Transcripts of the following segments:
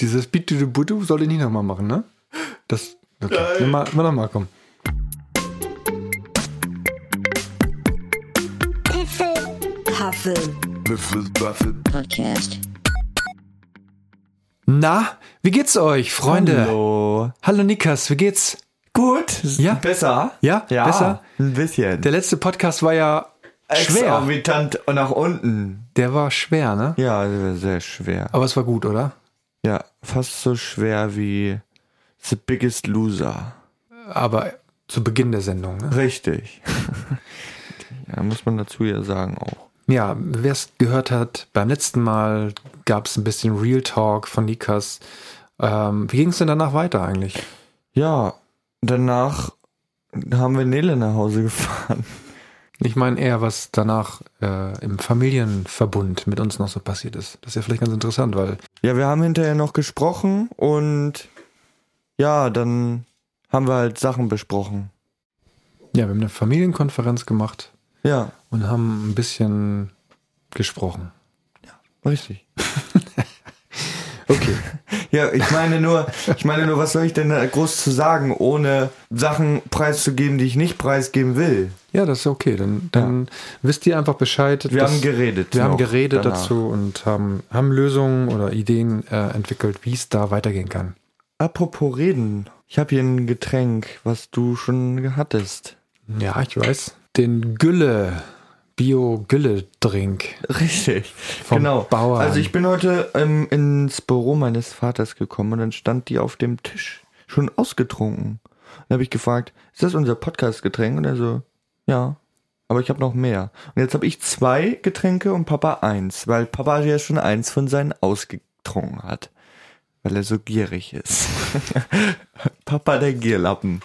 Dieses Bitu soll ich nicht nochmal machen, ne? Das. Okay. Nimm mal, mal nochmal, komm. Podcast. Na, wie geht's euch, Freunde? Hallo. Hallo Nikas, wie geht's? Gut. Ja? Besser? Ja? Ja. Besser? Ein bisschen. Der letzte Podcast war ja schwer. Exorbitant nach unten. Der war schwer, ne? Ja, sehr schwer. Aber es war gut, oder? Ja, fast so schwer wie The Biggest Loser. Aber zu Beginn der Sendung, ne? Richtig. ja, muss man dazu ja sagen auch. Ja, wer es gehört hat, beim letzten Mal gab es ein bisschen Real Talk von Nikas. Ähm, wie ging es denn danach weiter eigentlich? Ja, danach haben wir Nele nach Hause gefahren. Ich meine eher, was danach äh, im Familienverbund mit uns noch so passiert ist. Das ist ja vielleicht ganz interessant, weil Ja, wir haben hinterher noch gesprochen und ja, dann haben wir halt Sachen besprochen. ja, wir haben eine Familienkonferenz gemacht Ja, und haben ein bisschen gesprochen. richtig. Okay. Ja, ich meine nur, ich meine nur, was soll ich denn da groß zu sagen, ohne Sachen preiszugeben, die ich nicht preisgeben will? Ja, das ist okay. Dann, dann wisst ihr einfach Bescheid. Wir haben geredet. Wir haben geredet danach. dazu und haben, haben Lösungen oder Ideen äh, entwickelt, wie es da weitergehen kann. Apropos reden, ich habe hier ein Getränk, was du schon hattest. Ja, ich weiß. Den Gülle, Bio-Gülle-Drink. Richtig, Vom genau. Bauern. Also ich bin heute ähm, ins Büro meines Vaters gekommen und dann stand die auf dem Tisch schon ausgetrunken. Dann habe ich gefragt, ist das unser Podcast-Getränk? Und er so, ja. Aber ich habe noch mehr. Und jetzt habe ich zwei Getränke und Papa eins, weil Papa ja schon eins von seinen ausgetrunken hat. Weil er so gierig ist. Papa der Gierlappen.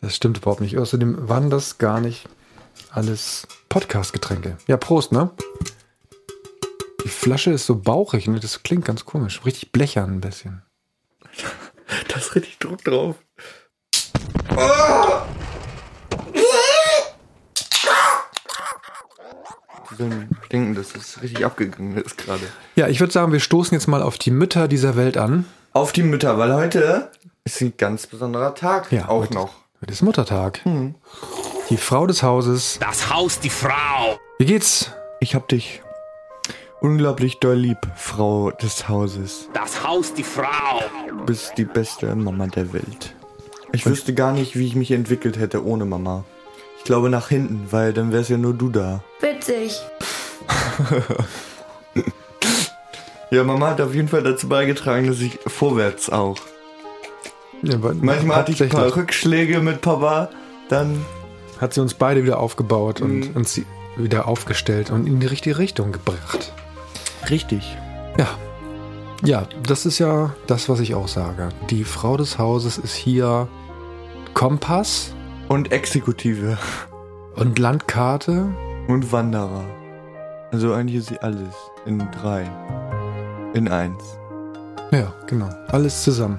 Das stimmt überhaupt nicht. Außerdem waren das gar nicht alles Podcast-Getränke. Ja, Prost, ne? Die Flasche ist so bauchig, ne? Das klingt ganz komisch. Richtig blechern ein bisschen. Da ist richtig Druck drauf. Die sollen denken, dass es richtig abgegangen ist gerade. Ja, ich würde sagen, wir stoßen jetzt mal auf die Mütter dieser Welt an. Auf die Mütter, weil heute ist ein ganz besonderer Tag. Ja, auch heute, noch. Heute ist Muttertag. Die Frau des Hauses. Das Haus, die Frau. Wie geht's? Ich hab dich unglaublich doll lieb, Frau des Hauses. Das Haus, die Frau. Du bist die beste Mama der Welt. Ich wüsste gar nicht, wie ich mich entwickelt hätte ohne Mama. Ich glaube nach hinten, weil dann wär's ja nur du da. Witzig. Ja, Mama hat auf jeden Fall dazu beigetragen, dass ich vorwärts auch. Ja, Manchmal hatte ich ein paar Rückschläge mit Papa, dann hat sie uns beide wieder aufgebaut Mhm. und uns wieder aufgestellt und in die richtige Richtung gebracht. richtig. Ja. Ja, das ist ja das, was ich auch sage. Die Frau des Hauses ist hier Kompass Und Exekutive und Landkarte. und Wanderer. Also eigentlich ist sie alles in drei. In eins. Ja, genau. Alles zusammen.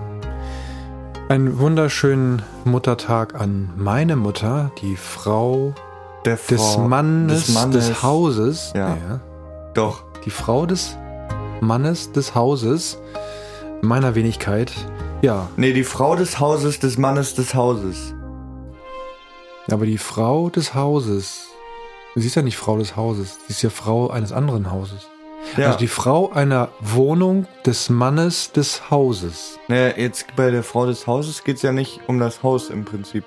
Einen wunderschönen Muttertag an meine Mutter, die Frau Der des, Frau- Mannes, des Mannes. des Hauses. Ja. Doch. Die Frau des Mannes des Hauses, meiner Wenigkeit. Ja, Nee, die Frau des Hauses, des Mannes des Hauses. aber die Frau des Hauses, sie ist ja nicht Frau des Hauses, sie ist ja Frau eines anderen Hauses. Ja. Also die Frau einer Wohnung des Mannes des Hauses. naja, jetzt bei der Frau des Hauses geht's ja nicht um das Haus im Prinzip.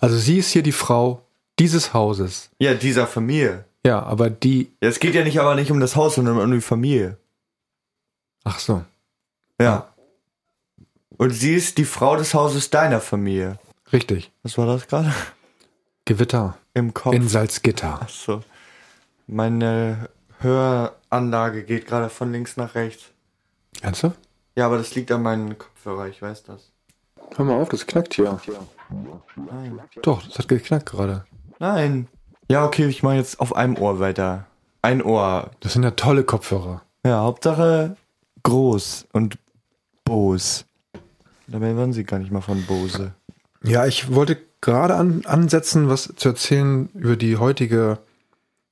Also sie ist hier die Frau dieses Hauses. Ja, dieser Familie. Ja, aber die, Ja, es geht ja nicht aber nicht um das Haus, sondern um die Familie. ach so, Ja. Und sie ist die Frau des Hauses deiner Familie. richtig. Was war das gerade? Gewitter Im Kopf. in Salzgitter. Ach so. Meine Höranlage geht gerade von links nach rechts. Ernsthaft? Ja, aber das liegt an meinen Kopfhörer, ich weiß das. Hör mal auf, das knackt hier. Nein. Doch, das hat geknackt gerade. Nein. Ja, okay, ich mache jetzt auf einem Ohr weiter. Ein Ohr. Das sind ja tolle Kopfhörer. Ja, Hauptsache groß und Bose. Dabei waren sie gar nicht mal von Bose. Ja, ich wollte gerade an, ansetzen, was zu erzählen über die heutige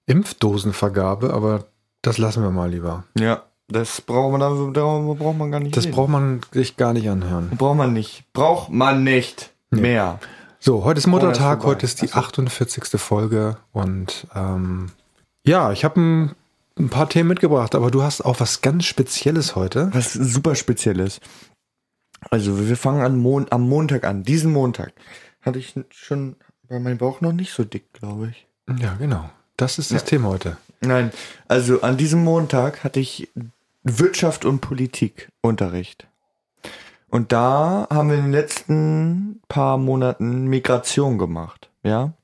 Impfdosenvergabe, aber Das lassen wir mal lieber. Ja, das braucht man, darüber braucht man gar nicht Das reden. braucht man sich gar nicht anhören. braucht man nicht. Braucht man nicht mehr. So, heute ist Oh, Muttertag, das ist heute ist die 48. Folge und ähm, ja, ich habe ein, ein paar Themen mitgebracht, aber du hast auch was ganz Spezielles heute. Was super Spezielles. Also wir fangen an Mon am Montag an. Diesen Montag hatte ich schon, war mein Bauch noch nicht so dick, glaube ich. Ja, genau. Das ist das Thema heute. Nein, also an diesem Montag hatte ich Wirtschaft und Politik Unterricht. Und da haben wir in den letzten paar Monaten Migration gemacht, ja.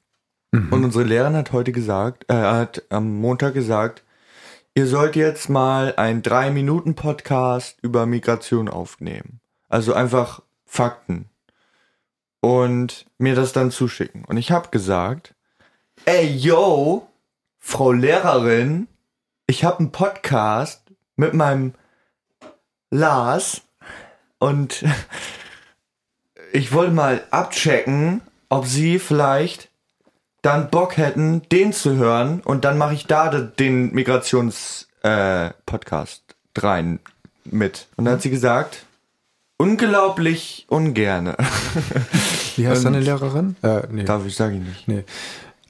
Und unsere Lehrerin hat heute gesagt, äh, hat am Montag gesagt, ihr sollt jetzt mal einen drei Minuten Podcast über Migration aufnehmen. Also einfach Fakten. Und mir das dann zuschicken. Und ich habe gesagt, ey yo, Frau Lehrerin, ich habe einen Podcast mit meinem Lars und ich wollte mal abchecken, ob Sie vielleicht dann Bock hätten, den zu hören und dann mache ich da de- den Migrations-Podcast äh, Podcast rein mit. Und dann hat sie gesagt, unglaublich ungerne. Wie heißt deine Lehrerin? Äh, nee. Darf ich, sage ich nicht. nee.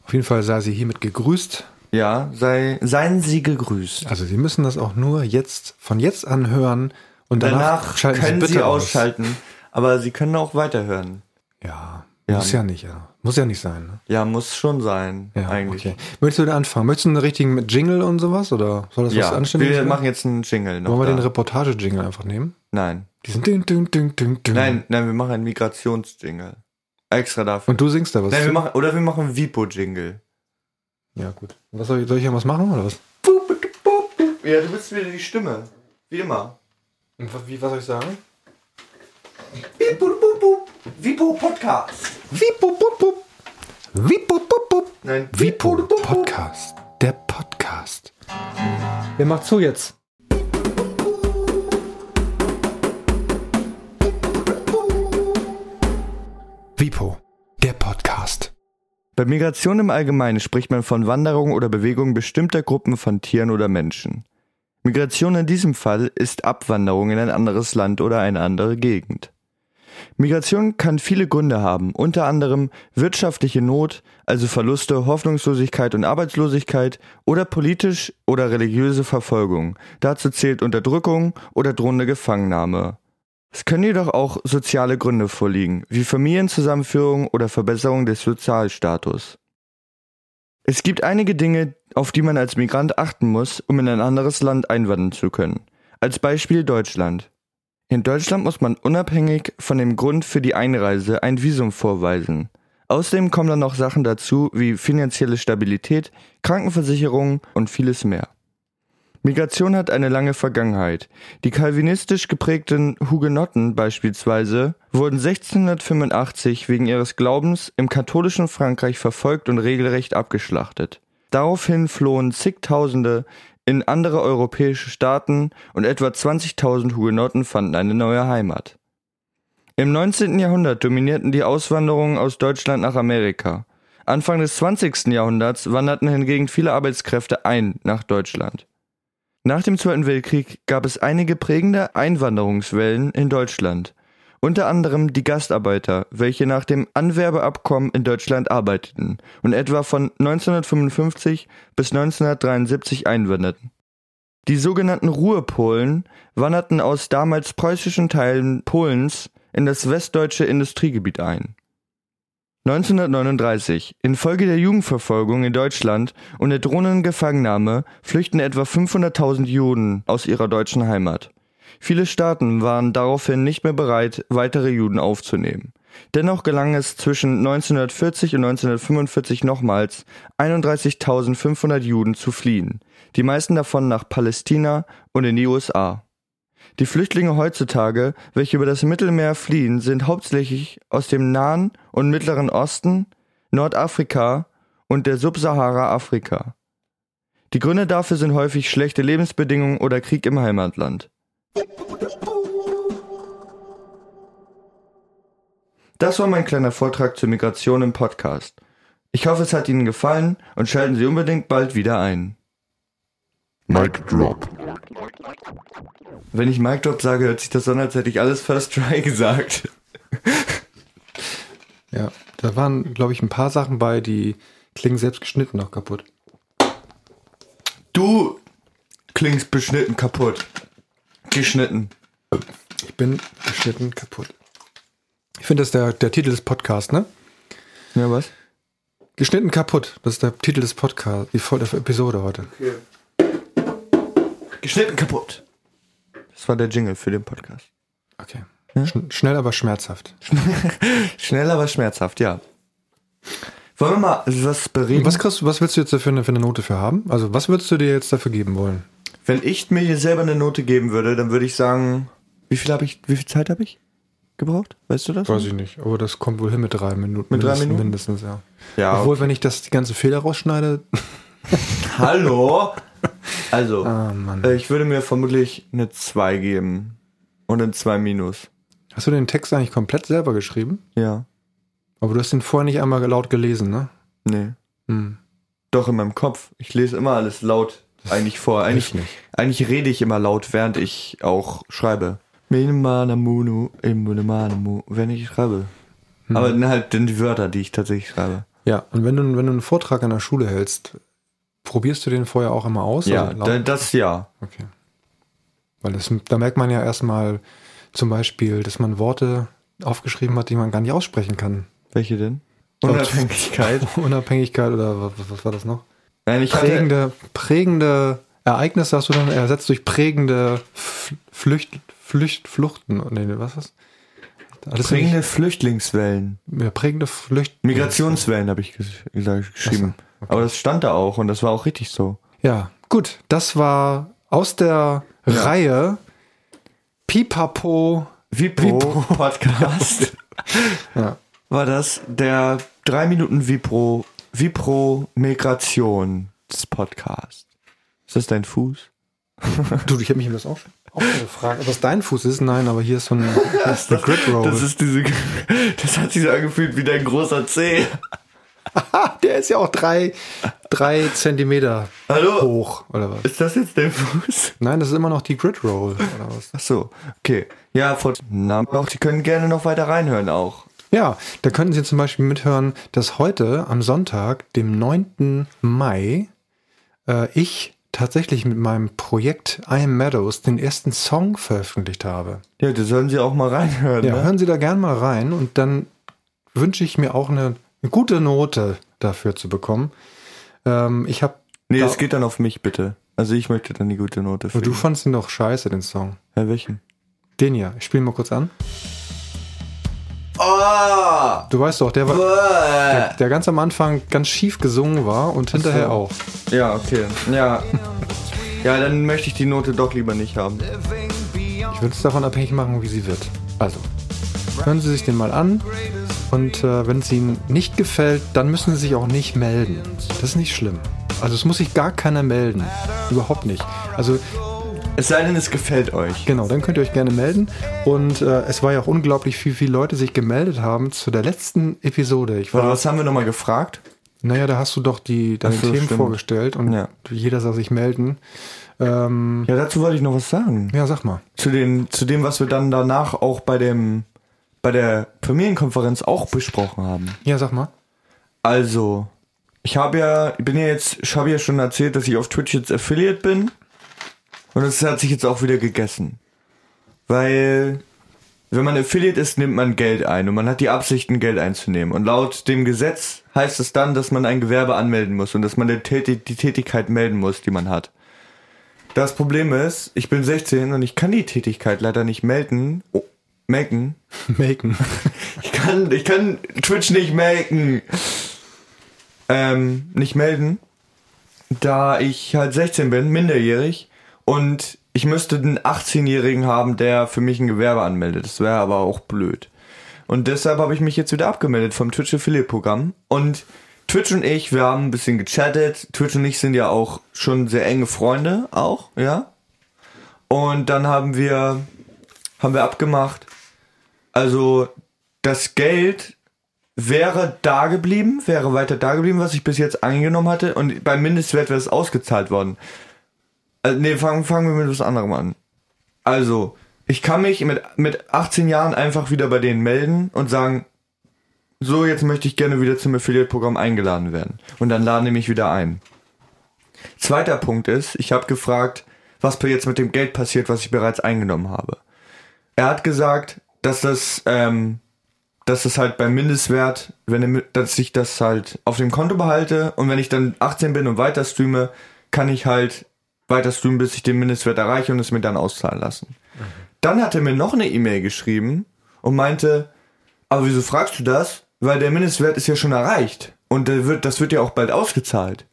Auf jeden Fall sei sie hiermit gegrüßt. Ja, sei, seien Sie gegrüßt. Also Sie müssen das auch nur jetzt, von jetzt an hören und danach, Danach können bitte Sie aus. ausschalten, aber Sie können auch weiterhören. Ja, Ja. muss ja nicht, ja. Muss ja nicht sein. Ne? Ja, muss schon sein, Ja, eigentlich. okay. Möchtest du da anfangen? Möchtest du einen richtigen Jingle und sowas? Oder soll das was Ja, Anständiges wir machen jetzt einen Jingle noch. Wollen wir da. den Reportage-Jingle einfach nehmen? Nein. Diesen ding, ding, ding, ding, ding. Nein, nein, wir machen einen Migrationsjingle. Extra dafür. Und du singst da was? nein, wir machen, oder wir machen einen Vipo-Jingle. ja, gut. Was soll ich, soll ich irgendwas machen oder was? Ja, du bist wieder die Stimme. Wie immer. Und was, wie, was soll ich sagen? Vipo Podcast. Bup. Wipo, bup, bup. Nein, Wipo Podcast. Der Podcast. Wer macht zu jetzt? Wipo, der Podcast. Bei Migration im Allgemeinen spricht man von Wanderung oder Bewegung bestimmter Gruppen von Tieren oder Menschen. Migration in diesem Fall ist Abwanderung in ein anderes Land oder eine andere Gegend. Migration kann viele Gründe haben, unter anderem wirtschaftliche Not, also Verluste, Hoffnungslosigkeit und Arbeitslosigkeit oder politisch oder religiöse Verfolgung. Dazu zählt Unterdrückung oder drohende Gefangennahme. Es können jedoch auch soziale Gründe vorliegen, wie Familienzusammenführung oder Verbesserung des Sozialstatus. Es gibt einige Dinge, auf die man als Migrant achten muss, um in ein anderes Land einwandern zu können. Als Beispiel Deutschland. In Deutschland muss man unabhängig von dem Grund für die Einreise ein Visum vorweisen. Außerdem kommen dann noch Sachen dazu wie finanzielle Stabilität, Krankenversicherung und vieles mehr. Migration hat eine lange Vergangenheit. Die kalvinistisch geprägten Hugenotten beispielsweise wurden 1685 wegen ihres Glaubens im katholischen Frankreich verfolgt und regelrecht abgeschlachtet. Daraufhin flohen zigtausende in andere europäische Staaten und etwa 20.000 Hugenotten fanden eine neue Heimat. Im 19. Jahrhundert dominierten die Auswanderungen aus Deutschland nach Amerika. Anfang des 20. Jahrhunderts wanderten hingegen viele Arbeitskräfte ein nach Deutschland. Nach dem Zweiten Weltkrieg gab es einige prägende Einwanderungswellen in Deutschland, unter anderem die Gastarbeiter, welche nach dem Anwerbeabkommen in Deutschland arbeiteten und etwa von 1955 bis 1973 einwanderten. Die sogenannten Ruhrpolen wanderten aus damals preußischen Teilen Polens in das westdeutsche Industriegebiet ein. 1939. Infolge der Jugendverfolgung in Deutschland und der drohenden Gefangennahme flüchten etwa 500.000 Juden aus ihrer deutschen Heimat. Viele Staaten waren daraufhin nicht mehr bereit, weitere Juden aufzunehmen. Dennoch gelang es zwischen 1940 und 1945 nochmals, 31.500 Juden zu fliehen, die meisten davon nach Palästina und in die USA. Die Flüchtlinge heutzutage, welche über das Mittelmeer fliehen, sind hauptsächlich aus dem Nahen und Mittleren Osten, Nordafrika und der Subsahara Afrika. Die Gründe dafür sind häufig schlechte Lebensbedingungen oder Krieg im Heimatland. Das war mein kleiner Vortrag zur Migration im Podcast. Ich hoffe, es hat Ihnen gefallen und schalten Sie unbedingt bald wieder ein. Mic drop. Wenn ich Mic Drop sage, hört sich das an, als hätte ich alles First Try gesagt. Ja, da waren, glaube ich, ein paar Sachen bei, die klingen selbst geschnitten noch kaputt. Du klingst beschnitten kaputt. Geschnitten. Ich bin geschnitten kaputt. Ich finde, das ist der, der Titel des Podcasts, ne? Ja, was? Geschnitten kaputt. Das ist der Titel des Podcasts, die Episode heute. Geschnitten kaputt. Das war der Jingle für den Podcast. Okay. Sch schnell, aber schmerzhaft. Schnell, aber schmerzhaft, ja. Wollen wir mal was bereden? Was, kriegst, was willst du jetzt dafür eine, für eine Note für haben? Also, was würdest du dir jetzt dafür geben wollen? Wenn ich mir hier selber eine Note geben würde, dann würde ich sagen, wie viel habe ich, wie viel Zeit habe ich gebraucht? Weißt du das? Weiß ich nicht, aber das kommt wohl hin mit drei Minuten. Mit drei mindestens, Minuten? Mindestens, ja. Ja. Obwohl, wenn ich das die ganze Fehler rausschneide, Hallo? Also, äh, ich würde mir vermutlich eine 2 geben. Und ein 2 minus. Hast du den Text eigentlich komplett selber geschrieben? Ja. Aber du hast den vorher nicht einmal laut gelesen, ne? Nee. Hm. Doch in meinem Kopf. Ich lese immer alles laut eigentlich vor. Eigentlich, nicht. eigentlich rede ich immer laut, während ich auch schreibe. Immunimanamu, wenn ich schreibe. Aber dann halt dann die Wörter, die ich tatsächlich schreibe. Ja, und wenn du, wenn du einen Vortrag an der Schule hältst, probierst du den vorher auch immer aus? Ja, Also das ja. Okay. Weil das, da merkt man ja erstmal zum Beispiel, dass man Worte aufgeschrieben hat, die man gar nicht aussprechen kann. Welche denn? Unabhängigkeit. Unabhängigkeit oder was, was war das noch? Nein, ich hatte, Prägende, prägende Ereignisse hast du dann ersetzt durch prägende Flücht, Flücht, Fluchten. Nee, was ist das? Prägende Flüchtlingswellen. ja, prägende Flücht. Migrationswellen habe ich ges gesagt, geschrieben. Ach so, okay. Aber das stand da auch und das war auch richtig so. Ja, gut. Das war aus der Reihe Pipapo. Vipro, Podcast. Ja. War das der 3 Minuten Vipro, Vipro Migrations Podcast. Ist das dein Fuß? Du, ich habe mich das auch schon, auch schon gefragt, ob das dein Fuß ist. Nein, aber hier ist so ein, das ist eine Grid Roll. Das ist diese, das hat sich so angefühlt wie dein großer Zeh. der ist ja auch drei, drei Zentimeter Hallo? hoch, oder was? Ist das jetzt dein Fuß? Nein, das ist immer noch die Grid Roll, oder was? Ach so, okay. Ja, vor, na, auch, die können gerne noch weiter reinhören auch. Ja, da könnten Sie zum Beispiel mithören, dass heute am Sonntag, dem 9. Mai, äh, ich tatsächlich mit meinem Projekt I Am Meadows den ersten Song veröffentlicht habe. Ja, da sollen sie auch mal reinhören. Ja, ne? hören Sie da gern mal rein und dann wünsche ich mir auch eine, eine gute Note dafür zu bekommen. Ähm, ich habe, Nee, es geht dann auf mich bitte. Also ich möchte dann die gute Note für du fandst ihn doch scheiße, den Song. Ja, welchen? Den hier, ich spiele mal kurz an. Oh! Du weißt doch, der war, der, der ganz am Anfang ganz schief gesungen war und hinterher auch. Ja, okay. Ja. Ja, dann möchte ich die Note doch lieber nicht haben. Ich würde es davon abhängig machen, wie sie wird. Also, hören Sie sich den mal an und äh, wenn es Ihnen nicht gefällt, dann müssen Sie sich auch nicht melden. Das ist nicht schlimm. Also es muss sich gar keiner melden. Überhaupt nicht. Also Es sei denn, es gefällt euch. genau, dann könnt ihr euch gerne melden. Und äh, es war ja auch unglaublich, wie viele Leute sich gemeldet haben zu der letzten Episode. Ich Warte, war, was haben wir nochmal gefragt? naja, da hast du doch die, deine Themen stimmt. vorgestellt und Ja. jeder soll sich melden. Ähm, Ja, dazu wollte ich noch was sagen. ja, sag mal. Zu, den, zu dem, was wir dann danach auch bei dem bei der Familienkonferenz auch besprochen haben. Ja, sag mal. Also, ich habe ja, ich bin ja jetzt, ich habe ja schon erzählt, dass ich auf Twitch jetzt Affiliate bin. Und das hat sich jetzt auch wieder gegessen. Weil, wenn man Affiliate ist, nimmt man Geld ein und man hat die Absichten, Geld einzunehmen. Und laut dem Gesetz heißt es dann, dass man ein Gewerbe anmelden muss und dass man die, Täti- die Tätigkeit melden muss, die man hat. Das Problem ist, ich bin 16 und ich kann die Tätigkeit leider nicht melden. Melden. Maken. Ich kann, ich kann Twitch nicht melden. Ähm, nicht melden. Da ich halt 16 bin, minderjährig. Und ich müsste einen 18-Jährigen haben, der für mich ein Gewerbe anmeldet. Das wäre aber auch blöd. Und deshalb habe ich mich jetzt wieder abgemeldet vom Twitch Affiliate Programm. Und Twitch und ich, wir haben ein bisschen gechattet. Twitch und ich sind ja auch schon sehr enge Freunde, auch, ja. Und dann haben wir, haben wir abgemacht, also das Geld wäre da geblieben, wäre weiter da geblieben, was ich bis jetzt angenommen hatte. Und beim Mindestwert wäre es ausgezahlt worden. Also, nee, fangen, fangen wir mit was anderem an. Also, ich kann mich mit, mit 18 Jahren einfach wieder bei denen melden und sagen, so, jetzt möchte ich gerne wieder zum Affiliate-Programm eingeladen werden. Und dann laden die mich wieder ein. Zweiter Punkt ist, ich habe gefragt, was jetzt mit dem Geld passiert, was ich bereits eingenommen habe. Er hat gesagt, dass das, ähm, dass das halt beim Mindestwert, wenn dass ich das halt auf dem Konto behalte und wenn ich dann 18 bin und weiter streame, kann ich halt weiter streamen, bis ich den Mindestwert erreiche und es mir dann auszahlen lassen. Dann hat er mir noch eine E-Mail geschrieben und meinte, aber wieso fragst du das? Weil der Mindestwert ist ja schon erreicht und der wird, das wird ja auch bald ausgezahlt.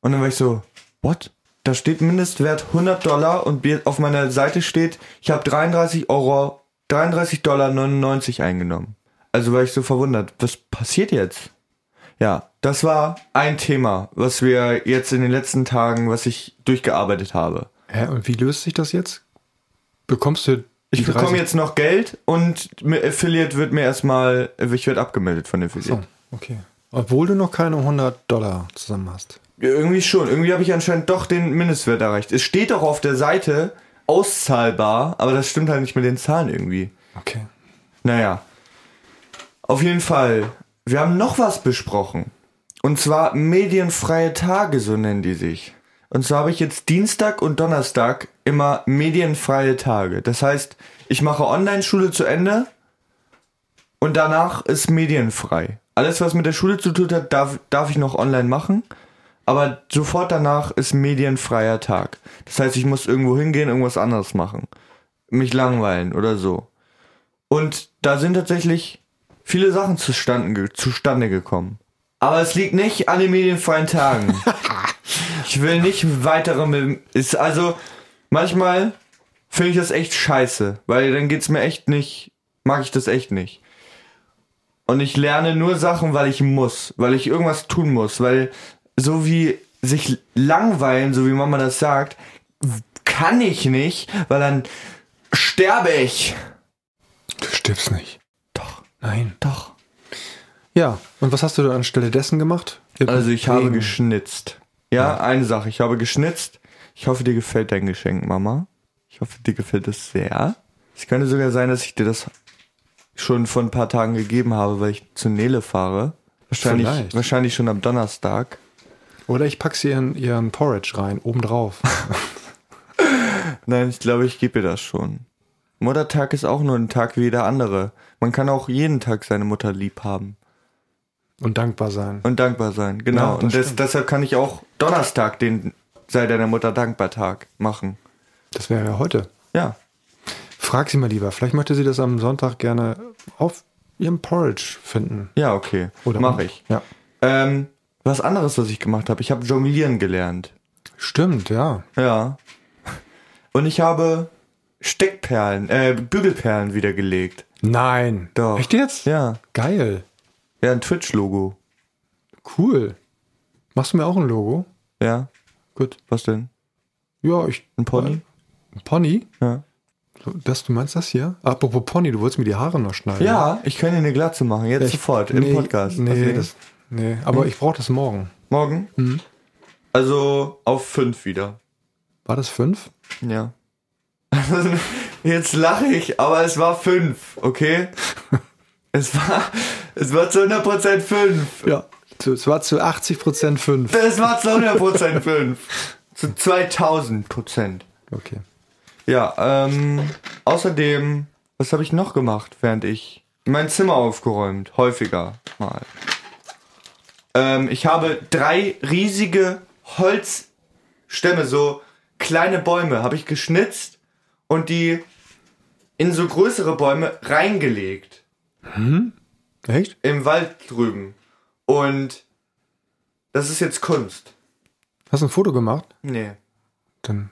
Und dann war ich so, what? Da steht Mindestwert 100 Dollar und auf meiner Seite steht, ich habe 33 Euro, 33 Dollar 99 eingenommen. Also war ich so verwundert, was passiert jetzt? Ja, das war ein Thema, was wir jetzt in den letzten Tagen, was ich durchgearbeitet habe. Hä, und wie löst sich das jetzt? Bekommst du Ich bekomme 30 jetzt noch Geld und Affiliate wird mir erstmal, ich werde abgemeldet von Affiliate. So, okay. Obwohl du noch keine 100 Dollar zusammen hast. Irgendwie schon. Irgendwie habe ich anscheinend doch den Mindestwert erreicht. Es steht doch auf der Seite auszahlbar, aber das stimmt halt nicht mit den Zahlen irgendwie. Okay. Naja. Auf jeden Fall. Wir haben noch was besprochen. Und zwar medienfreie Tage, so nennen die sich. Und zwar habe ich jetzt Dienstag und Donnerstag immer medienfreie Tage. Das heißt, ich mache Online-Schule zu Ende und danach ist medienfrei. Alles, was mit der Schule zu tun hat, darf, darf ich noch online machen. Aber sofort danach ist medienfreier Tag. Das heißt, ich muss irgendwo hingehen, irgendwas anderes machen. Mich langweilen oder so. Und da sind tatsächlich viele Sachen zustande, zustande gekommen. Aber es liegt nicht an den medienfreien Tagen. ich will nicht weitere. mit- Ist also manchmal finde ich das echt scheiße, weil dann geht's mir echt nicht. Mag ich das echt nicht. Und ich lerne nur Sachen, weil ich muss, weil ich irgendwas tun muss, weil so wie sich langweilen, so wie Mama das sagt, kann ich nicht, weil dann sterbe ich. Du stirbst nicht. Doch, Nein. doch. Ja, und was hast du da anstelle dessen gemacht? Also ich habe geschnitzt. Ja, eine Sache, ich habe geschnitzt. Ich hoffe, dir gefällt dein Geschenk, Mama. Ich hoffe, dir gefällt es sehr. Es könnte sogar sein, dass ich dir das schon vor ein paar Tagen gegeben habe, weil ich zu Nele fahre. Wahrscheinlich, Vielleicht. wahrscheinlich schon am Donnerstag. Oder ich pack sie in ihren Porridge rein, obendrauf. Nein, ich glaube, ich gebe ihr das schon. Muttertag ist auch nur ein Tag wie jeder andere. Man kann auch jeden Tag seine Mutter lieb haben und dankbar sein. und dankbar sein. Genau. Ja, und des, deshalb kann ich auch Donnerstag den sei deiner Mutter dankbar Tag machen. Das wäre ja heute. Ja. Frag sie mal lieber. Vielleicht möchte sie das am Sonntag gerne auf ihrem Porridge finden. Ja, okay. Oder Mach ich. Ja. Ähm, was anderes, was ich gemacht habe. Ich habe Jonglieren gelernt. Stimmt, ja. Ja. Und ich habe Steckperlen, äh, Bügelperlen wiedergelegt. Nein. Doch. Echt jetzt? Ja. Geil. Ja, ein Twitch-Logo. Cool. Machst du mir auch ein Logo? Ja. Gut. Was denn? Ja, ich. Ein Pony? Ein Pony? Ja. Das, du meinst das hier? Apropos Pony, du wolltest mir die Haare noch schneiden. Ja, ich kann dir eine Glatze machen. Jetzt Ich- sofort im nee, Podcast. Nee, Deswegen. das, nee. aber ich brauche das morgen. Morgen? Mhm. Also auf fünf wieder. War das fünf? Ja. Jetzt lache ich, aber es war fünf, okay? es war, es war zu 100% fünf. Ja. Es war zu 80 Prozent fünf. Es war zu 100% fünf. Zu 2000 Prozent. Okay. Ja, ähm, außerdem, was habe ich noch gemacht, während ich mein Zimmer aufgeräumt? Häufiger mal. Ähm, ich habe drei riesige Holzstämme, so kleine Bäume, habe ich geschnitzt und die in so größere Bäume reingelegt. Echt? Im Wald drüben. Und das ist jetzt Kunst. Hast du ein Foto gemacht? Nee. Dann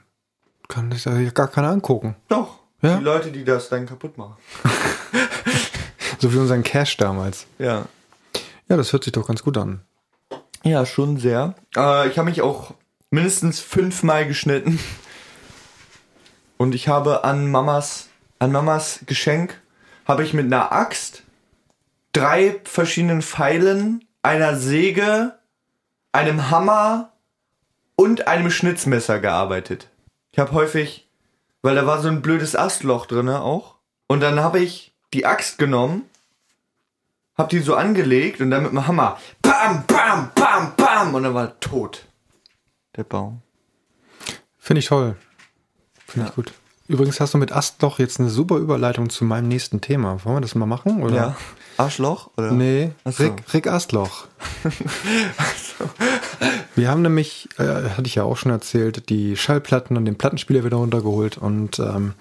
kann ich da ja gar keiner angucken. Doch. Ja? Die Leute, die das dann kaputt machen. So wie unseren Cash damals. Ja. Ja, das hört sich doch ganz gut an. Ja, schon sehr. Äh, ich habe mich auch mindestens fünfmal geschnitten. Und ich habe an Mamas, an Mamas Geschenk, habe ich mit einer Axt, drei verschiedenen Pfeilen, einer Säge, einem Hammer und einem Schnitzmesser gearbeitet. Ich habe häufig, weil da war so ein blödes Astloch drinne auch. Und dann habe ich die Axt genommen, hab die so angelegt und dann mit dem Hammer, bam, bam, bam, bam, und dann war er tot. Der Baum. Finde ich toll. Finde ich gut. Übrigens hast du mit Astloch jetzt eine super Überleitung zu meinem nächsten Thema. Wollen wir das mal machen? Oder? Ja. Arschloch? Oder? Nee, so. Rick, Rick Astloch. Wir haben nämlich, äh, hatte ich ja auch schon erzählt, die Schallplatten und den Plattenspieler wieder runtergeholt. Und ähm,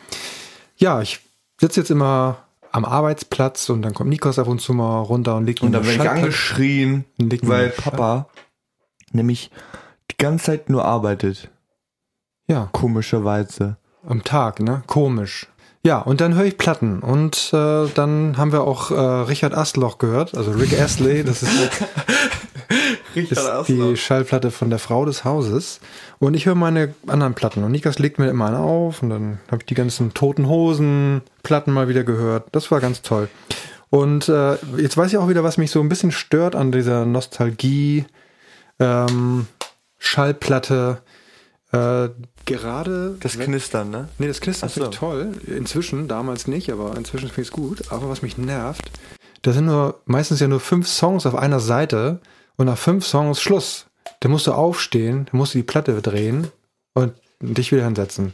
ja, ich sitze jetzt immer am Arbeitsplatz und dann kommt Nikos ab und zu mal runter und legt mir Und dann werde ich angeschrien, weil Papa nämlich die ganze Zeit nur arbeitet. Ja, Komischerweise. am Tag, ne? Komisch. Ja, und dann höre ich Platten. Und äh, dann haben wir auch äh, Richard Astloch gehört, also Rick Astley, das ist ist die Schallplatte von der Frau des Hauses. Und ich höre meine anderen Platten. Und Nikas legt mir immer eine auf. Und dann habe ich die ganzen Toten Hosen Platten mal wieder gehört. Das war ganz toll. Und äh, jetzt weiß ich auch wieder, was mich so ein bisschen stört an dieser Nostalgie ähm, Schallplatte. Äh, gerade Das Knistern, ne? Nee, das Knistern so. finde ich toll. Inzwischen, damals nicht, aber inzwischen finde ich es gut. Aber was mich nervt, da sind nur meistens ja nur fünf Songs auf einer Seite und nach fünf Songs Schluss. Da musst du aufstehen, da musst du die Platte drehen und dich wieder hinsetzen.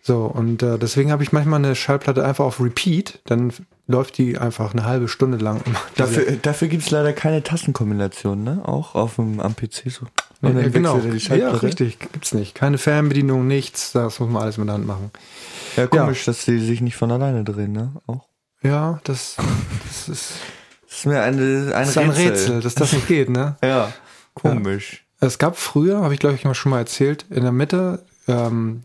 So, und äh, deswegen habe ich manchmal eine Schallplatte einfach auf Repeat, dann läuft die einfach eine halbe Stunde lang. Dafür, dafür gibt es leider keine Tastenkombination, ne? Auch auf dem, am PC so. Und ja, dann genau. wechselt er die Ja, Schallplatte. richtig. Gibt's nicht. Keine Fernbedienung, nichts. Das muss man alles mit der Hand machen. Ja, komisch, dass die sich nicht von alleine drehen, ne? Auch. Ja, das, das ist, Das ist mir eine, ein, das ist ein Rätsel. Rätsel, dass das nicht geht, ne? Ja, komisch. Es gab früher, habe ich glaube ich schon mal erzählt, in der Mitte, ähm,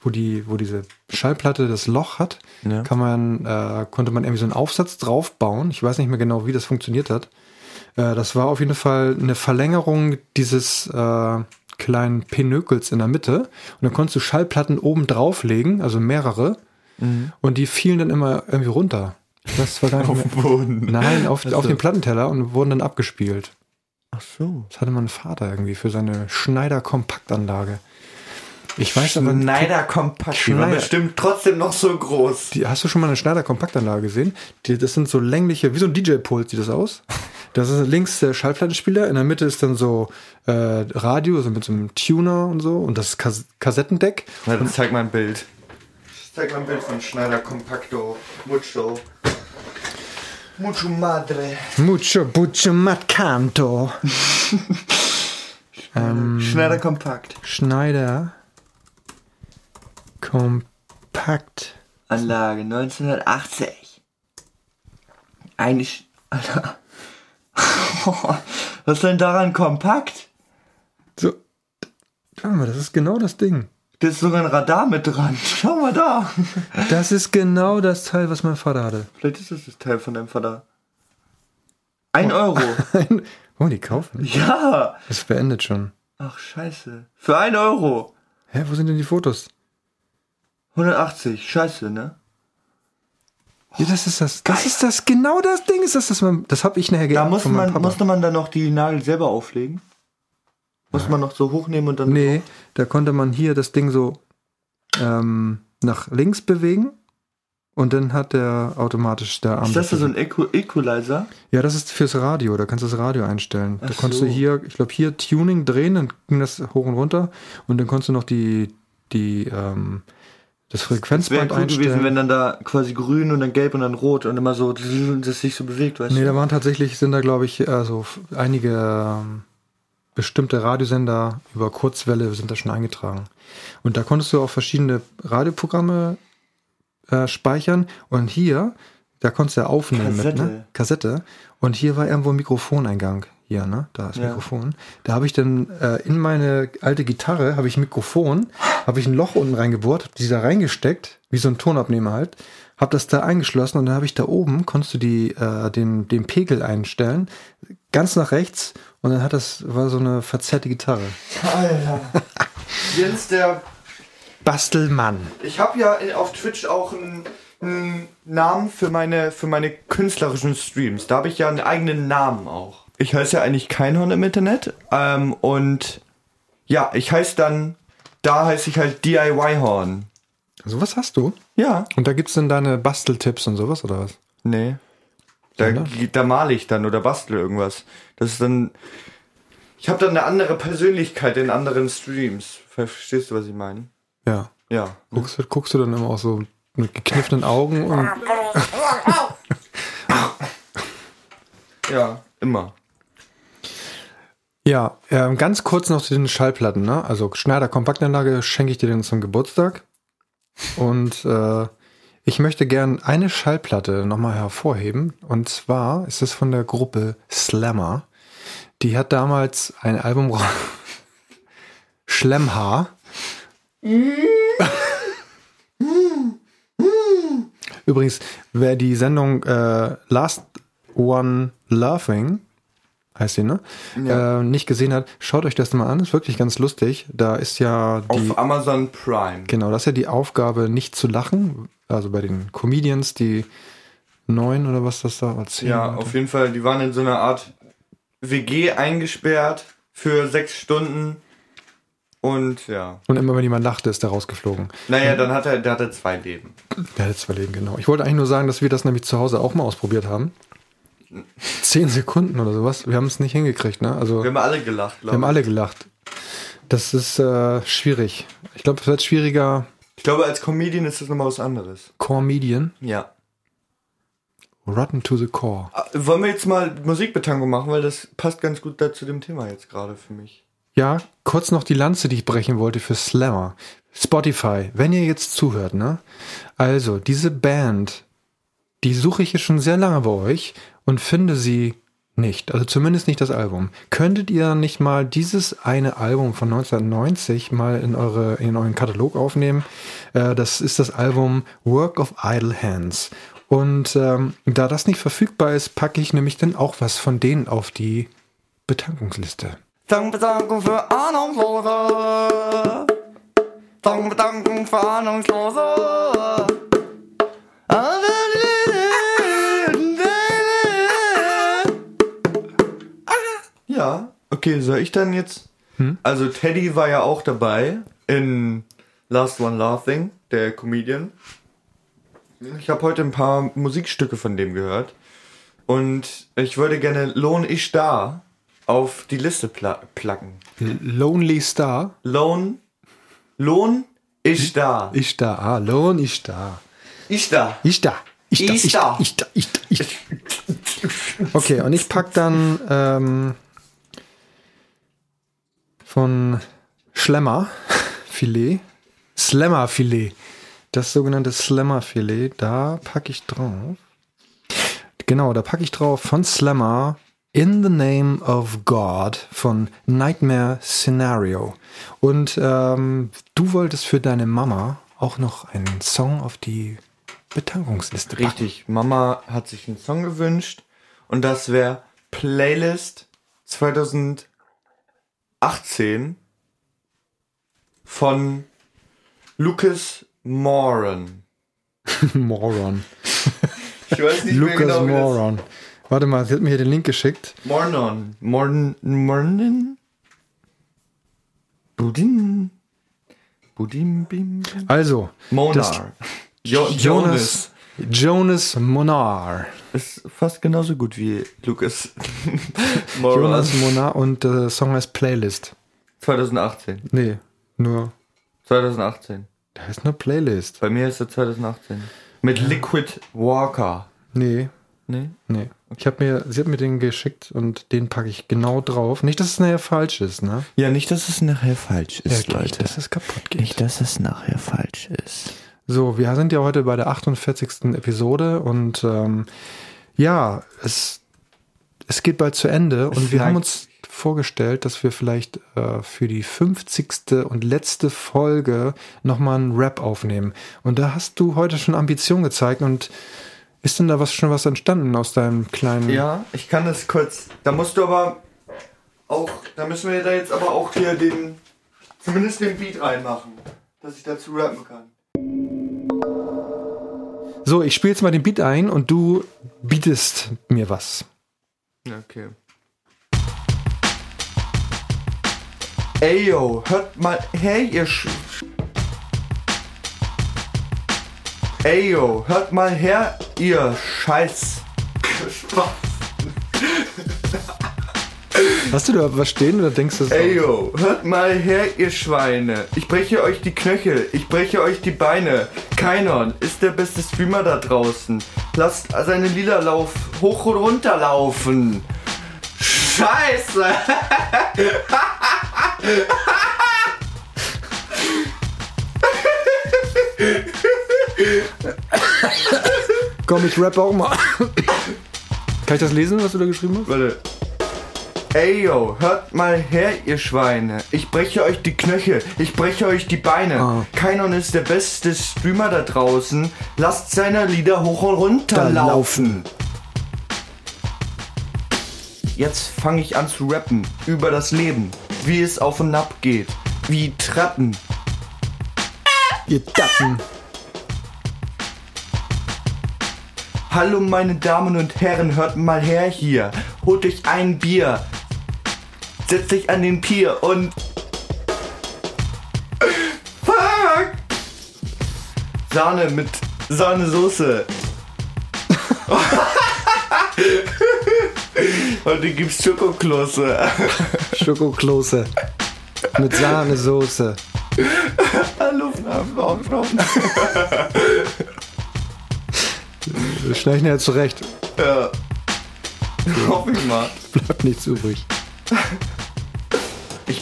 wo die, wo diese Schallplatte das Loch hat, Ja. kann man, äh, konnte man irgendwie so einen Aufsatz draufbauen. Ich weiß nicht mehr genau, wie das funktioniert hat. Äh, das war auf jeden Fall eine Verlängerung dieses äh, kleinen Pinökels in der Mitte. Und dann konntest du Schallplatten oben drauflegen, also mehrere. Mhm. Und die fielen dann immer irgendwie runter. Das war gar nicht Auf dem Boden. Nein, auf, auf so. den Plattenteller und wurden dann abgespielt. Ach so. Das hatte mein Vater irgendwie für seine Schneider-Kompaktanlage. Ich weiß aber Schneider kompakt. Die war Schneider. bestimmt trotzdem noch so groß. Die, hast du schon mal eine Schneider-Kompaktanlage gesehen? Die, das sind so längliche, wie so ein DJ-Pult sieht das aus. Das ist links der Schallplattenspieler, in der Mitte ist dann so äh, Radio, so mit so einem Tuner und so und das Kas Kassettendeck. Na, dann zeig mal ein Bild. Zeig mal ein Bild von Schneider Compacto Mucho. Mucho Madre. Mucho, mucho matcanto. Schneider Kompakt. Schneider Kompakt. Anlage 1980. Eigentlich. Alter. Was ist denn daran kompakt? So, schau mal, das ist genau das Ding. Da ist sogar ein Radar mit dran. Schau mal da. Das ist genau das Teil, was mein Vater hatte. Vielleicht ist das das Teil von deinem Vater. Ein Euro. Wollen wir die kaufen? Ja. Das beendet schon. Ach, scheiße. Für ein Euro. Hä, wo sind denn die Fotos? 180. Scheiße, ne? Ja, das ist das. Das ist das. Genau das Ding ist das. Das, man, das habe ich nachher Da geerbt musste man, musste man dann noch die Nagel selber auflegen. Muss man noch so hochnehmen und dann. nee, da konnte man hier das Ding so ähm, nach links bewegen und dann hat der automatisch der Arm. Ist das da so ein Equ Equalizer? ja, das ist fürs Radio. Da kannst du das Radio einstellen. da Ach konntest so. du hier, ich glaube hier Tuning drehen, dann ging das hoch und runter und dann konntest du noch die die ähm, das Frequenzband cool einstellen. gewesen, wenn dann da quasi grün und dann gelb und dann rot und immer so, das sich so bewegt, weißt Nee, du? da waren tatsächlich, sind da glaube ich, also einige ähm, bestimmte Radiosender über Kurzwelle sind da schon eingetragen. Und da konntest du auch verschiedene Radioprogramme äh, speichern. Und hier, da konntest du ja aufnehmen mit, ne? Kassette. Kassette. Und hier war irgendwo ein Mikrofoneingang. Hier, ne? Da ist Ja. Mikrofon. Da habe ich dann äh, in meine alte Gitarre, habe ich ein Mikrofon, habe ich ein Loch unten reingebohrt, hab die da reingesteckt, wie so ein Tonabnehmer halt, habe das da eingeschlossen und dann habe ich da oben, konntest du die, äh, den, den Pegel einstellen, ganz nach rechts und dann hat das, war so eine verzerrte Gitarre. Alter. Jens, der. Bastelmann. Ich habe ja auf Twitch auch einen, einen Namen für meine, für meine künstlerischen Streams. Da habe ich ja einen eigenen Namen auch. Ich heiße ja eigentlich Keinhorn im Internet. Ähm, und Ja, ich heiße dann, da heiße ich halt DIY Horn. Also was hast du? Ja. Und da gibt's dann deine Basteltipps und sowas oder was? Nee. Da, Oder? da male ich dann oder bastle irgendwas. Das ist dann. Ich habe dann eine andere Persönlichkeit in anderen Streams. Verstehst du, was ich meine? Ja. Ja. Guckst, du- guckst du dann immer auch so mit gekniffenen Augen und Ja, immer. Ja, ähm, ganz kurz noch zu den Schallplatten. Ne? Also Schneider Kompaktanlage schenke ich dir dann zum Geburtstag. Und äh, ich möchte gern eine Schallplatte nochmal hervorheben. Und zwar ist es von der Gruppe Slammer. Die hat damals ein Album Schlemmhaar. Übrigens, wer die Sendung äh, Last One Laughing heißt sie, ne? Ja. Äh, nicht gesehen hat, schaut euch das mal an, ist wirklich ganz lustig. Da ist ja die, Auf Amazon Prime. genau, das ist ja die Aufgabe, nicht zu lachen. Also bei den Comedians, die neun oder was das da erzählen. Ja, auf jeden Fall. Die waren in so einer Art WG eingesperrt für sechs Stunden. Und ja. Und immer wenn jemand lachte, ist der rausgeflogen. Naja, dann hat er, der hatte zwei Leben. Der hat zwei Leben, genau. Ich wollte eigentlich nur sagen, dass wir das nämlich zu Hause auch mal ausprobiert haben. Zehn Sekunden oder sowas. Wir haben es nicht hingekriegt, ne? Also Wir haben alle gelacht, wir haben glaube ich. alle gelacht. Das ist äh, schwierig. Ich glaube, es wird schwieriger. Ich glaube, als Comedian ist das nochmal was anderes. Comedian, Ja. rotten to the core. Ah, Wollen wir jetzt mal Musikbetankung machen, weil das passt ganz gut da zu dem Thema jetzt gerade für mich. Ja, kurz noch die Lanze, die ich brechen wollte für Slammer. Spotify, wenn ihr jetzt zuhört, ne? Also, diese Band, die suche ich jetzt schon sehr lange bei euch und finde sie nicht. Also zumindest nicht das Album. Könntet ihr nicht mal dieses eine Album von 1990 mal in eure in euren Katalog aufnehmen? Äh, das ist das Album Work of Idle Hands. Und ähm, da das nicht verfügbar ist, packe ich nämlich dann auch was von denen auf die Betankungsliste. Dankbedankung für Ahnungslose. Dankbedankung für Ahnungslose. Ja, okay, soll ich dann jetzt? Also Teddy war ja auch dabei in Last One Laughing, der Comedian. Ich habe heute ein paar Musikstücke von dem gehört. Und ich würde gerne Lohn ich da auf die Liste pla placken. Lonely Star. Lohn, Lohn ich da. Ich da, ah, Lohn, ich da. Ich da. Ich da. Ich da, Ich da. ich da, ich da, ich da. Okay, und ich pack dann ähm, von Schlemmer Filet, Slammer Filet, das sogenannte Slammer Filet, da packe ich drauf. Genau, da packe ich drauf von Slammer In the Name of God von Nightmare Scenario. Und ähm, du wolltest für deine Mama auch noch einen Song auf die Betankungsliste packen. Richtig, Mama hat sich einen Song gewünscht und das wäre Playlist 2018 von Lucas Moran. Moron. Ich weiß nicht Lucas mehr genau, Moron. Warte mal, sie hat mir hier den Link geschickt. Mornon. Morn, Mornon? Budin. Budin, bim, bim. Also, Monar. Jo. Jonas, Jonas Monar. Ist fast genauso gut wie Lucas. Jonas Monar und der Song heißt Playlist. 2018. Nee, nur, 2018. da ist nur Playlist. Bei mir ist er 2018. Mit Liquid Walker. Nee, Nee? nee. Ich habe mir, sie hat mir den geschickt und den packe ich genau drauf. Nicht, dass es nachher falsch ist, ne? Ja, nicht, dass es nachher falsch ist, Wirklich, dass es kaputt geht. Nicht, dass es nachher falsch ist. So, wir sind ja heute bei der 48. Episode und ähm, ja, es, es geht bald zu Ende und wir vielleicht- haben uns vorgestellt, dass wir vielleicht äh, für die 50. und letzte Folge nochmal einen Rap aufnehmen. Und da hast du heute schon Ambition gezeigt und ist denn da was schon was entstanden aus deinem kleinen... Ja, ich kann das kurz. Da musst du aber auch, da müssen wir da jetzt aber auch hier den, zumindest den Beat reinmachen, dass ich dazu rappen kann. So, ich spiele jetzt mal den Beat ein und du bietest mir was. Okay. Ey yo, hört mal her, ihr Sch Ey yo, hört mal her, ihr Scheiß. Hast du da was stehen oder denkst du das? Ey yo, hört mal her, ihr Schweine. Ich breche euch die Knöchel, ich breche euch die Beine. Keiner ist der beste Streamer da draußen. Lasst seine Lila Lauf hoch und runter laufen. Scheiße! Komm, ich rappe auch mal. Kann ich das lesen, was du da geschrieben hast? Warte. Ey yo, hört mal her, ihr Schweine. Ich breche euch die Knöchel, ich breche euch die Beine. Ah. Keiner ist der beste Streamer da draußen. Lasst seine Lieder hoch und runter laufen. Jetzt fange ich an zu rappen über das Leben, wie es auf und ab geht, wie Treppen. Ihr Dappen. Hallo meine Damen und Herren, hört mal her hier. Holt euch ein Bier. Setzt euch an den Pier und... Fuck! Sahne mit Sahnesoße. Heute gibt's Schokoklosse. Schokoklose. Mit Sahnesoße. Hallo Frauen, Frauen. Das schneide ich nachher zurecht. Ja. Hoffe ich mal. Bleibt nichts übrig.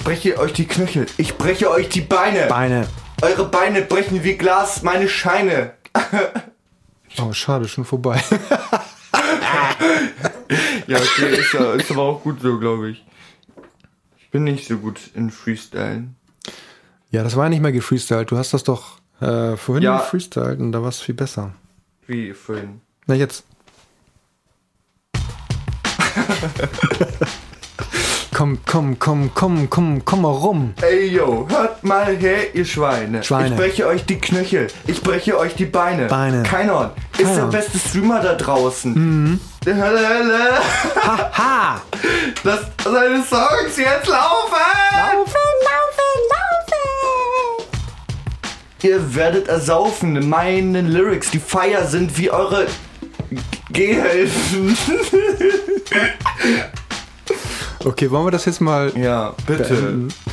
Ich breche euch die Knöchel. Ich breche euch die Beine. Beine. Eure Beine brechen wie Glas, meine Scheine. Oh, schade, schon vorbei. Ja, okay, ist, ja, ist aber auch gut so, glaube ich. Ich bin nicht so gut in Freestylen. Ja, das war ja nicht mehr gefreestylt. Du hast das doch äh, vorhin Ja. gefreestylt und da war es viel besser. Wie vorhin. Na jetzt. komm, komm, komm, komm, komm, komm mal rum. Ey yo, hört mal her, ihr Schweine. Schweine. Ich breche euch die Knöchel. Ich breche euch die Beine. Beine. Keiner ist der Keiner. beste Streamer da draußen. Mhm. Ha! Lasst seine Songs jetzt laufen! Laufen, laufen, laufen. Ihr werdet ersaufen. Meine Lyrics, die Feier sind wie eure G- Gehhilfen. Okay, wollen wir das jetzt mal. ja, bitte. beenden?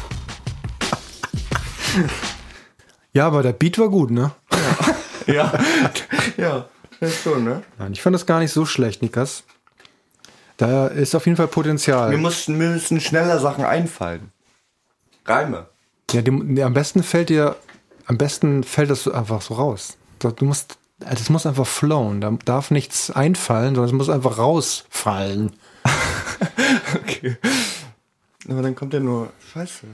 Ja, aber der Beat war gut, ne? Ja, ja, ist schon, ne? Nein, ich fand das gar nicht so schlecht, Nikas. Da ist auf jeden Fall Potenzial. mussten, mir müssen schneller Sachen einfallen. Reime. Ja, dem, ja, am besten fällt dir, am besten fällt das einfach so raus. Du musst, also es muss einfach flowen. Da darf nichts einfallen, sondern es muss einfach rausfallen. Okay. Aber dann kommt ja nur Scheiße.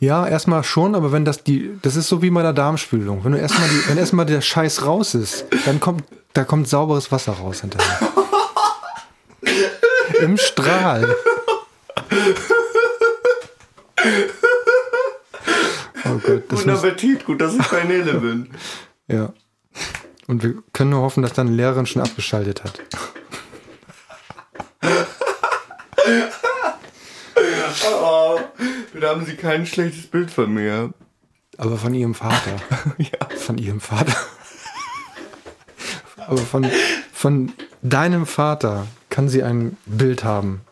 Ja, erstmal schon, aber wenn das die, das ist so wie bei der Darmspülung. Wenn du erstmal die, wenn erstmal der Scheiß raus ist, dann kommt, da kommt sauberes Wasser raus hinterher. Im Strahl. Oh Gott, das Guten Appetit, gut, dass ich bei Nele bin. ja. Und wir können nur hoffen, dass deine Lehrerin schon abgeschaltet hat. Oh, da haben sie kein schlechtes Bild von mir. Aber von ihrem Vater. Ja. Von ihrem Vater. Aber von, von deinem Vater kann sie ein Bild haben.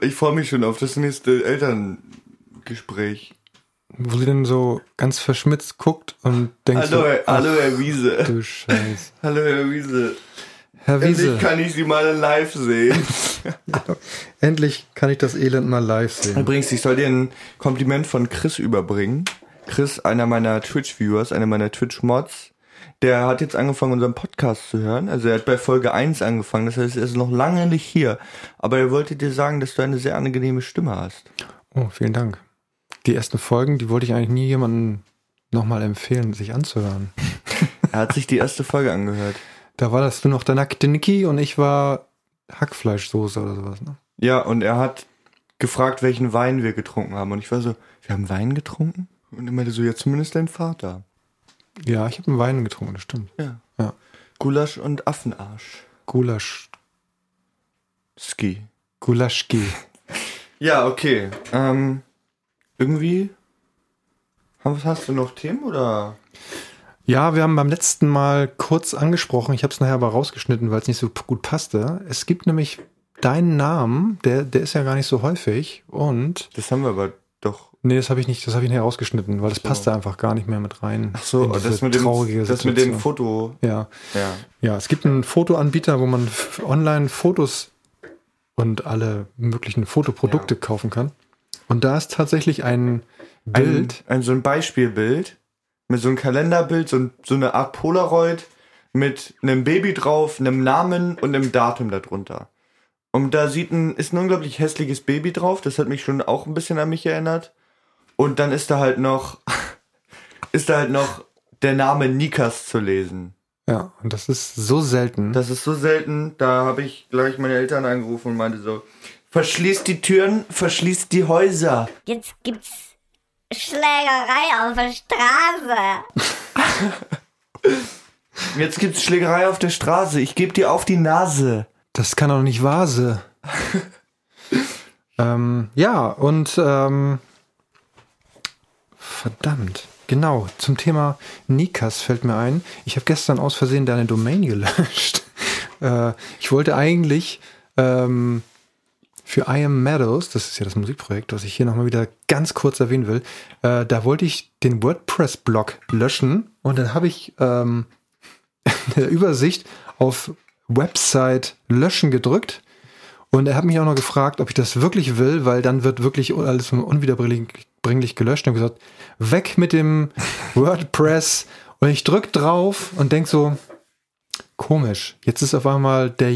Ich freue mich schon auf das nächste Elterngespräch. Wo sie dann so ganz verschmitzt guckt und denkt Hallo, so, hallo, Herr Wiese. du Scheiß. Hallo, Herr Wiese. Herr Wiese, Endlich kann ich Sie mal live sehen. endlich kann ich das Elend mal live sehen. Übrigens, ich soll dir ein Kompliment von Chris überbringen. Chris, einer meiner Twitch-Viewers, einer meiner Twitch-Mods, der hat jetzt angefangen, unseren Podcast zu hören. Also er hat bei Folge 1 angefangen, das heißt, er ist noch lange nicht hier. Aber er wollte dir sagen, dass du eine sehr angenehme Stimme hast. Oh, vielen Dank. Die ersten Folgen, die wollte ich eigentlich nie jemandem nochmal empfehlen, sich anzuhören. Er hat sich die erste Folge angehört. Da war das du noch der nackte Niki und ich war Hackfleischsoße oder sowas. Ne? Ja, und er hat gefragt, welchen Wein wir getrunken haben. Und ich war so, wir haben Wein getrunken? Und er meinte so, ja, zumindest dein Vater. Ja, ich habe einen Wein getrunken, das stimmt. Ja. Ja. Gulasch und Affenarsch. Gulasch, Ski. Gulaschki. Ja, okay. Ähm, irgendwie. Was hast du noch Themen oder? Ja, wir haben beim letzten Mal kurz angesprochen, ich habe es nachher aber rausgeschnitten, weil es nicht so gut passte. Es gibt nämlich deinen Namen, der, der ist ja gar nicht so häufig und Das haben wir aber doch. nee, das habe ich nicht, das habe ich nachher rausgeschnitten, weil das passte einfach gar nicht mehr mit rein. Ach so, das mit, dem, das mit dem. Foto. Ja. Ja. Ja, es gibt einen Fotoanbieter, wo man online Fotos und alle möglichen Fotoprodukte Ja. kaufen kann. Und da ist tatsächlich ein Bild. Ein, ein, so ein Beispielbild mit so einem Kalenderbild, so, so eine Art Polaroid mit einem Baby drauf, einem Namen und einem Datum darunter. Und da sieht ein, ist ein unglaublich hässliches Baby drauf, das hat mich schon auch ein bisschen an mich erinnert. Und dann ist da halt noch, ist da halt noch der Name Nikas zu lesen. Ja, und das ist so selten. Das ist so selten, da habe ich gleich meine Eltern angerufen und meinte so, verschließt die Türen, verschließt die Häuser. Jetzt gibt's Schlägerei auf der Straße. Jetzt gibt's Schlägerei auf der Straße, ich geb dir auf die Nase. Das kann doch nicht wahr sein. ähm, ja, und ähm, verdammt. Genau, zum Thema Nikas fällt mir ein. Ich habe gestern aus Versehen deine Domain gelöscht. äh, ich wollte eigentlich ähm, für I Am Meadows, das ist ja das Musikprojekt, was ich hier nochmal wieder ganz kurz erwähnen will, äh, da wollte ich den WordPress-Blog löschen und dann habe ich ähm, in der Übersicht auf Website löschen gedrückt und er hat mich auch noch gefragt, ob ich das wirklich will, weil dann wird wirklich alles unwiederbringlich gelöscht. Und gesagt, weg mit dem WordPress. Und ich drück drauf und denk so, komisch, jetzt ist auf einmal der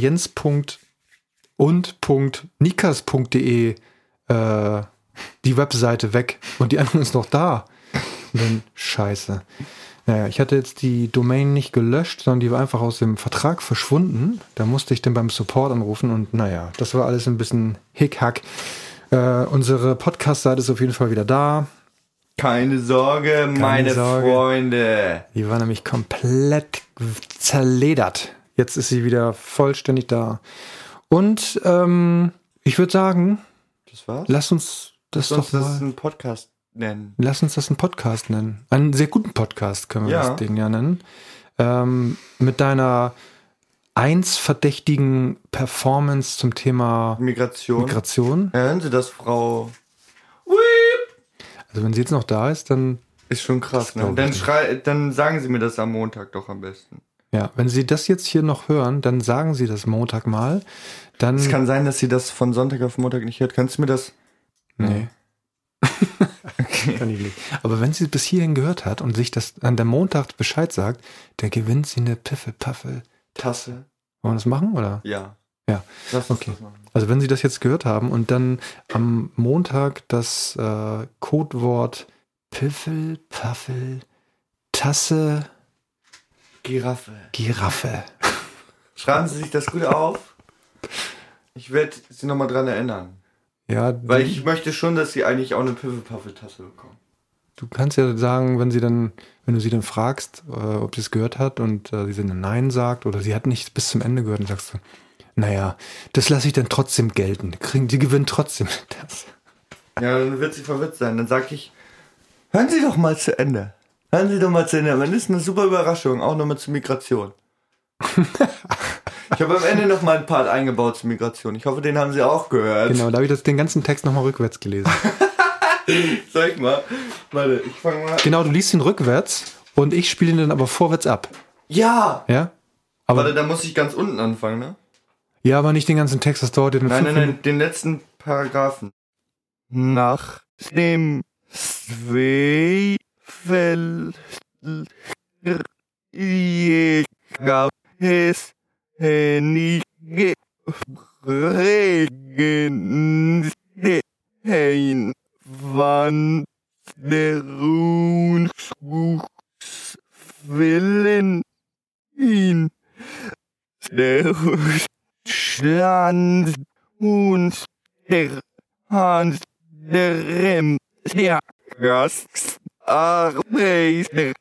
jens.und.nikas.de äh, die Webseite weg und die andere ist noch da. Und dann scheiße. Naja, ich hatte jetzt die Domain nicht gelöscht, sondern die war einfach aus dem Vertrag verschwunden. Da musste ich dann beim Support anrufen und naja, das war alles ein bisschen Hickhack. Äh, unsere Podcast-Seite ist auf jeden Fall wieder da. Keine Sorge, meine Sorge. Freunde. Die war nämlich komplett zerledert. Jetzt ist sie wieder vollständig da. Und ähm, ich würde sagen, Das war's? lass uns das Lass uns doch das mal, einen Podcast nennen. lass uns das einen Podcast nennen. Einen sehr guten Podcast können wir Ja. das Ding ja nennen. Ähm, mit deiner eins verdächtigen Performance zum Thema Migration. Migration. Ja, hören Sie das, Frau? Also wenn sie jetzt noch da ist, dann Ist schon krass, ne? Dann, schrei dann sagen Sie mir das am Montag doch am besten. Ja, wenn sie das jetzt hier noch hören, dann sagen sie das Montag mal. Dann Es kann sein, dass sie das von Sonntag auf Montag nicht hört. Kannst du mir das? Nee. Kann ich nicht. Aber wenn sie es bis hierhin gehört hat und sich das an der Montag Bescheid sagt, dann gewinnt sie eine Piffelpaffel. Tasse? Wollen wir das machen, oder? Ja. Ja. Lass Okay. Also wenn sie das jetzt gehört haben und dann am Montag das äh, Codewort Piffel, Paffel, Tasse, Giraffe. Giraffe. Schreiben Sie sich das gut auf. Ich werde Sie nochmal dran erinnern. Ja, Weil ich möchte schon, dass Sie eigentlich auch eine Piffelpaffel-Tasse bekommen. Du kannst ja sagen, wenn sie dann, wenn du sie dann fragst, äh, ob sie es gehört hat und äh, sie dann Nein sagt oder sie hat nicht bis zum Ende gehört, dann sagst du, naja, das lasse ich dann trotzdem gelten. Kriegen, die gewinnt trotzdem das. Ja, dann wird sie verwirrt sein. Dann sag ich, hören Sie doch mal zu Ende. Hören Sie doch mal zu Ende. Das ist eine super Überraschung, auch nochmal zur Migration. ich habe am Ende noch mal einen Part eingebaut zur Migration. Ich hoffe, den haben Sie auch gehört. Genau, da habe ich das, den ganzen Text nochmal rückwärts gelesen. Ich mal? Warte, ich fange mal. genau, du liest ihn rückwärts und ich spiele ihn dann aber vorwärts ab. Ja! Ja? Aber, Warte, da muss ich ganz unten anfangen, ne? ja, aber nicht den ganzen Text, das dauert ja dann Nein, nein, nein, den letzten Paragraphen. Nach dem Zweifel Jäger es einige Regen ein Wanderungswillen in der Stand und der Hand der der Gastarbeiter, Arbeiter,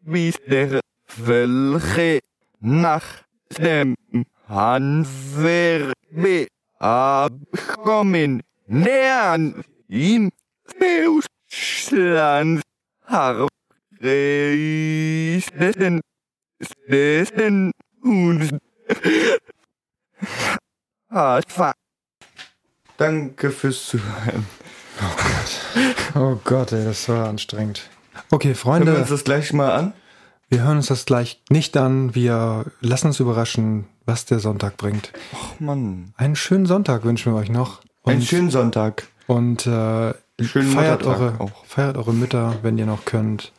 bis der welche nach dem Handwerk abkommen, nähern im Deutschland Harreisen Dessen und. Danke fürs Zuhören. Oh Gott, ey, das war anstrengend. Okay, Hören wir Freunde, uns das gleich mal an? wir hören uns das gleich nicht an. Wir lassen uns überraschen, was der Sonntag bringt. Ach Mann. Einen schönen Sonntag wünschen wir euch noch. Und, Einen schönen Sonntag. und äh, schönen feiert, Muttertag eure, auch. feiert eure Mütter, wenn ihr noch könnt.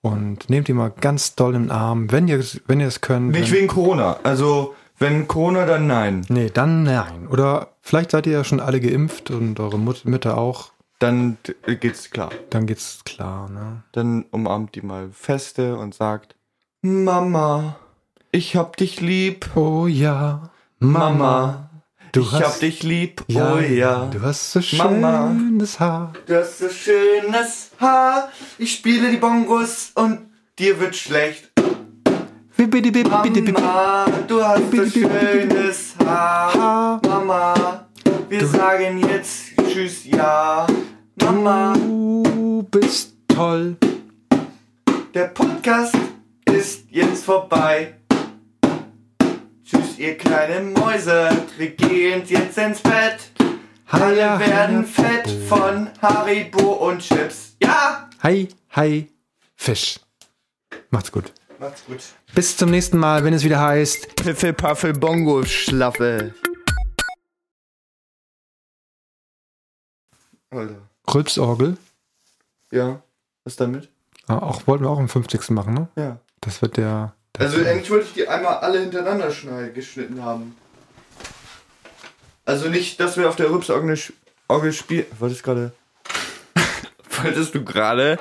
Und nehmt die mal ganz doll in den Arm, wenn ihr, wenn ihr es könnt. Nicht wenn, wegen Corona. Also, wenn Corona, dann nein. Nee, dann nein. Oder vielleicht seid ihr ja schon alle geimpft und eure Mut Mütter auch. Dann geht's klar. Dann geht's klar, ne? Dann umarmt die mal feste und sagt, Mama, ich hab dich lieb. Oh ja, Mama, du ich hast- hab dich lieb. oh ja. Du hast so Mama. schönes Haar. Du hast so schönes Haar. Ich spiele die Bongos und dir wird schlecht. Mama, du hast so schönes Haar. Mama, wir sagen jetzt Tschüss, ja. Mama, Du bist toll. der Podcast ist jetzt vorbei. Tschüss, ihr kleinen Mäuse, wir gehen jetzt ins Bett. Alle werden fett von Haribo und Chips. Ja! Hi, hi, Fisch. Macht's gut. Macht's gut. Bis zum nächsten Mal, wenn es wieder heißt. Piffel, Paffel, Bongo, Schlaffe. Alter. Rülpsorgel. Ja, was damit? Ah, Auch wollten wir auch am 50. machen, ne? Ja. Das wird der. der Also eigentlich wollte ich die einmal alle hintereinander schneiden, geschnitten haben. Also nicht, dass wir auf der Rübsorgel Orgel spielen. Wolltest gerade. Wolltest du gerade